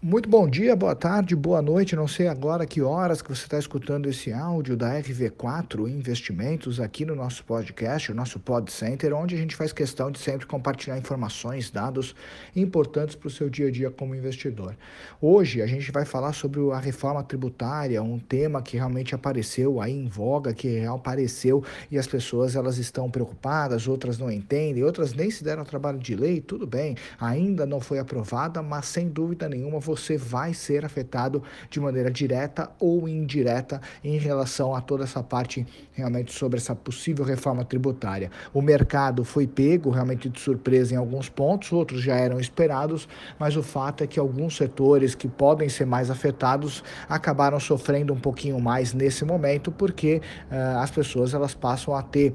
Muito bom dia, boa tarde, boa noite. Não sei agora que horas que você está escutando esse áudio da RV4 Investimentos aqui no nosso podcast, o nosso Pod Center, onde a gente faz questão de sempre compartilhar informações, dados importantes para o seu dia a dia como investidor. Hoje a gente vai falar sobre a reforma tributária, um tema que realmente apareceu aí em voga, que apareceu e as pessoas elas estão preocupadas, outras não entendem, outras nem se deram trabalho de lei. Tudo bem, ainda não foi aprovada, mas sem dúvida nenhuma você vai ser afetado de maneira direta ou indireta em relação a toda essa parte realmente sobre essa possível reforma tributária. O mercado foi pego realmente de surpresa em alguns pontos, outros já eram esperados, mas o fato é que alguns setores que podem ser mais afetados acabaram sofrendo um pouquinho mais nesse momento, porque uh, as pessoas elas passam a ter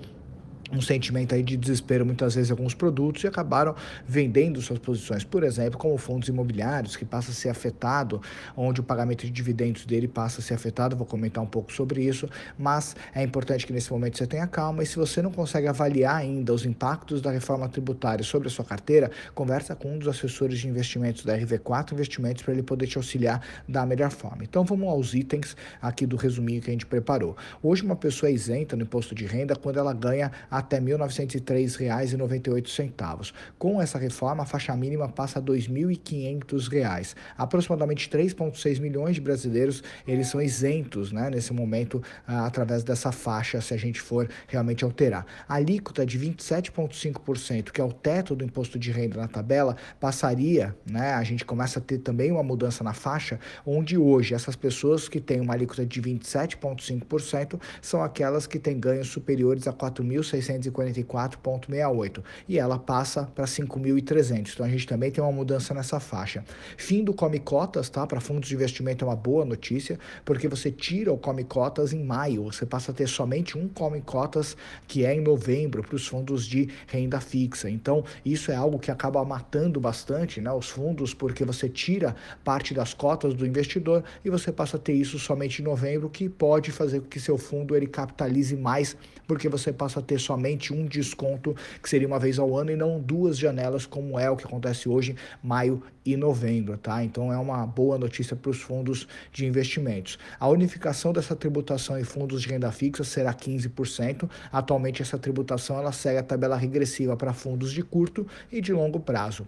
um sentimento aí de desespero muitas vezes em alguns produtos e acabaram vendendo suas posições, por exemplo, como fundos imobiliários, que passa a ser afetado, onde o pagamento de dividendos dele passa a ser afetado, vou comentar um pouco sobre isso, mas é importante que nesse momento você tenha calma e se você não consegue avaliar ainda os impactos da reforma tributária sobre a sua carteira, conversa com um dos assessores de investimentos da RV4 Investimentos para ele poder te auxiliar da melhor forma. Então vamos aos itens aqui do resuminho que a gente preparou. Hoje uma pessoa é isenta no imposto de renda quando ela ganha a até R$ 1.903,98. Com essa reforma, a faixa mínima passa a R$ 2.500. Aproximadamente 3,6 milhões de brasileiros eles são isentos né, nesse momento ah, através dessa faixa, se a gente for realmente alterar. A alíquota de 27,5%, que é o teto do imposto de renda na tabela, passaria, né, a gente começa a ter também uma mudança na faixa, onde hoje essas pessoas que têm uma alíquota de 27,5% são aquelas que têm ganhos superiores a R$ 4.600 644,68 e ela passa para 5.300. Então a gente também tem uma mudança nessa faixa. Fim do Come Cotas, tá? Para fundos de investimento é uma boa notícia, porque você tira o Come Cotas em maio, você passa a ter somente um Come Cotas que é em novembro para os fundos de renda fixa. Então isso é algo que acaba matando bastante, né, os fundos, porque você tira parte das cotas do investidor e você passa a ter isso somente em novembro, que pode fazer com que seu fundo ele capitalize mais, porque você passa a ter somente somente um desconto, que seria uma vez ao ano, e não duas janelas, como é o que acontece hoje, maio e novembro, tá? Então é uma boa notícia para os fundos de investimentos. A unificação dessa tributação em fundos de renda fixa será 15%. Atualmente essa tributação ela segue a tabela regressiva para fundos de curto e de longo prazo.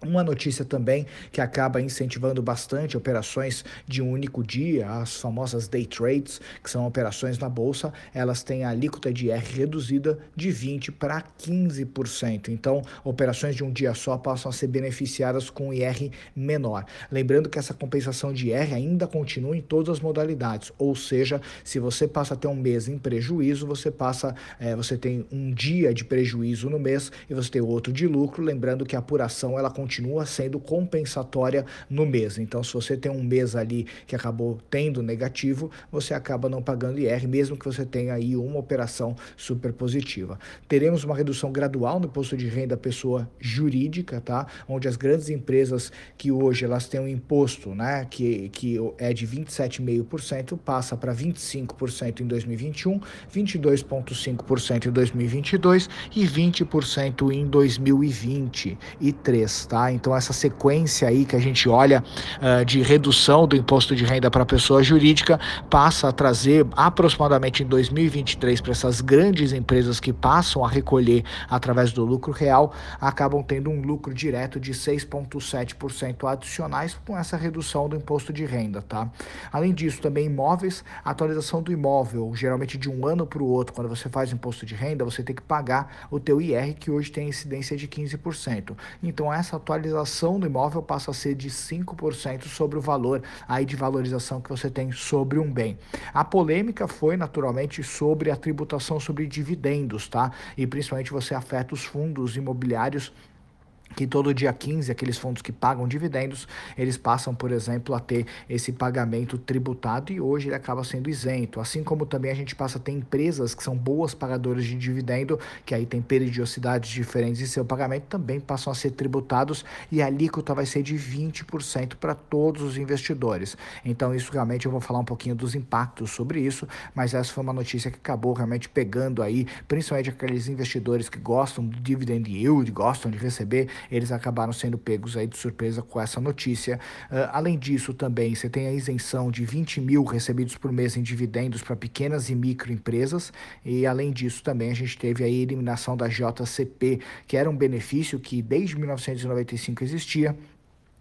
Uma notícia também que acaba incentivando bastante operações de um único dia, as famosas day trades, que são operações na bolsa, elas têm a alíquota de IR reduzida de 20 para 15%. Então, operações de um dia só passam a ser beneficiadas com IR menor. Lembrando que essa compensação de IR ainda continua em todas as modalidades, ou seja, se você passa a ter um mês em prejuízo, você passa, é, você tem um dia de prejuízo no mês e você tem outro de lucro. Lembrando que a apuração ela continua continua sendo compensatória no mês. Então, se você tem um mês ali que acabou tendo negativo, você acaba não pagando IR, mesmo que você tenha aí uma operação super positiva. Teremos uma redução gradual no imposto de renda pessoa jurídica, tá? Onde as grandes empresas que hoje elas têm um imposto, né, que, que é de 27,5%, passa para 25% em 2021, 22,5% em 2022 e 20% em 2023, tá? Tá? Então, essa sequência aí que a gente olha uh, de redução do imposto de renda para a pessoa jurídica passa a trazer aproximadamente em 2023 para essas grandes empresas que passam a recolher através do lucro real, acabam tendo um lucro direto de 6,7% adicionais com essa redução do imposto de renda. Tá? Além disso, também imóveis, atualização do imóvel, geralmente de um ano para o outro, quando você faz imposto de renda, você tem que pagar o teu IR, que hoje tem incidência de 15%. Então, essa atualização do imóvel passa a ser de 5% sobre o valor aí de valorização que você tem sobre um bem. A polêmica foi naturalmente sobre a tributação sobre dividendos, tá? E principalmente você afeta os fundos imobiliários que todo dia 15, aqueles fundos que pagam dividendos, eles passam, por exemplo, a ter esse pagamento tributado e hoje ele acaba sendo isento. Assim como também a gente passa a ter empresas que são boas pagadoras de dividendo, que aí tem periodicidades diferentes em seu pagamento, também passam a ser tributados e a alíquota vai ser de 20% para todos os investidores. Então, isso realmente eu vou falar um pouquinho dos impactos sobre isso, mas essa foi uma notícia que acabou realmente pegando aí, principalmente aqueles investidores que gostam de dividend yield, gostam de receber eles acabaram sendo pegos aí de surpresa com essa notícia. Uh, além disso, também você tem a isenção de 20 mil recebidos por mês em dividendos para pequenas e microempresas, e além disso, também a gente teve a eliminação da JCP, que era um benefício que desde 1995 existia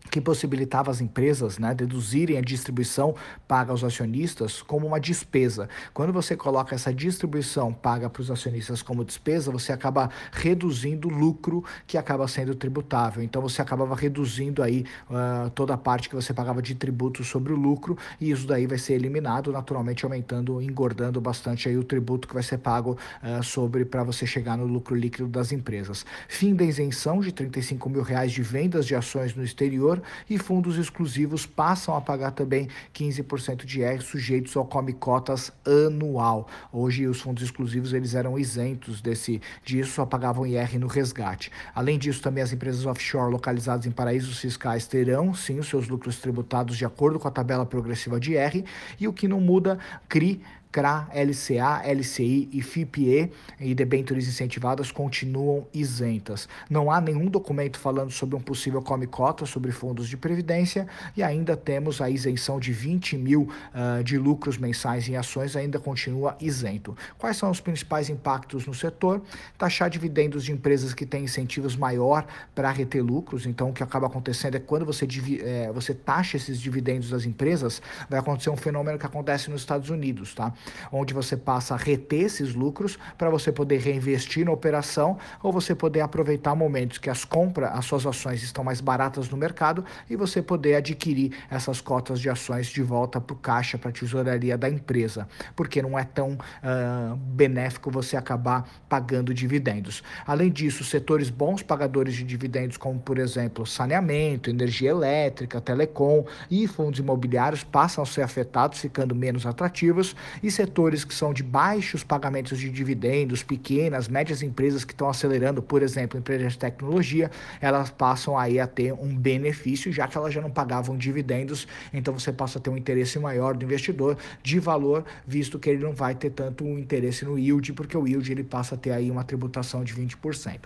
que possibilitava as empresas né, deduzirem a distribuição paga aos acionistas como uma despesa. Quando você coloca essa distribuição paga para os acionistas como despesa, você acaba reduzindo o lucro que acaba sendo tributável. Então você acabava reduzindo aí uh, toda a parte que você pagava de tributo sobre o lucro e isso daí vai ser eliminado, naturalmente aumentando, engordando bastante aí o tributo que vai ser pago uh, sobre para você chegar no lucro líquido das empresas. Fim da isenção de 35 mil reais de vendas de ações no exterior e fundos exclusivos passam a pagar também 15% de IR sujeitos ao come cotas anual. Hoje os fundos exclusivos eles eram isentos desse disso, só pagavam IR no resgate. Além disso, também as empresas offshore localizadas em paraísos fiscais terão sim os seus lucros tributados de acordo com a tabela progressiva de IR e o que não muda, CRI CRA, LCA, LCI e FIPE e debêntures incentivadas continuam isentas. Não há nenhum documento falando sobre um possível come-cota sobre fundos de previdência e ainda temos a isenção de 20 mil uh, de lucros mensais em ações, ainda continua isento. Quais são os principais impactos no setor? Taxar dividendos de empresas que têm incentivos maior para reter lucros. Então, o que acaba acontecendo é quando você, é, você taxa esses dividendos das empresas, vai acontecer um fenômeno que acontece nos Estados Unidos, tá? Onde você passa a reter esses lucros para você poder reinvestir na operação ou você poder aproveitar momentos que as compras, as suas ações estão mais baratas no mercado e você poder adquirir essas cotas de ações de volta para o caixa, para a tesouraria da empresa, porque não é tão uh, benéfico você acabar pagando dividendos. Além disso, setores bons pagadores de dividendos, como por exemplo saneamento, energia elétrica, telecom e fundos imobiliários, passam a ser afetados, ficando menos atrativos e setores que são de baixos pagamentos de dividendos, pequenas, médias empresas que estão acelerando, por exemplo, empresas de tecnologia, elas passam aí a ter um benefício, já que elas já não pagavam dividendos, então você passa a ter um interesse maior do investidor de valor, visto que ele não vai ter tanto um interesse no yield, porque o yield ele passa a ter aí uma tributação de 20%.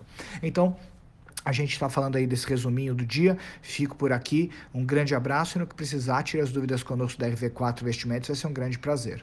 Então, a gente está falando aí desse resuminho do dia. Fico por aqui. Um grande abraço e no que precisar, tire as dúvidas conosco da RV4 Investimentos. Vai ser um grande prazer.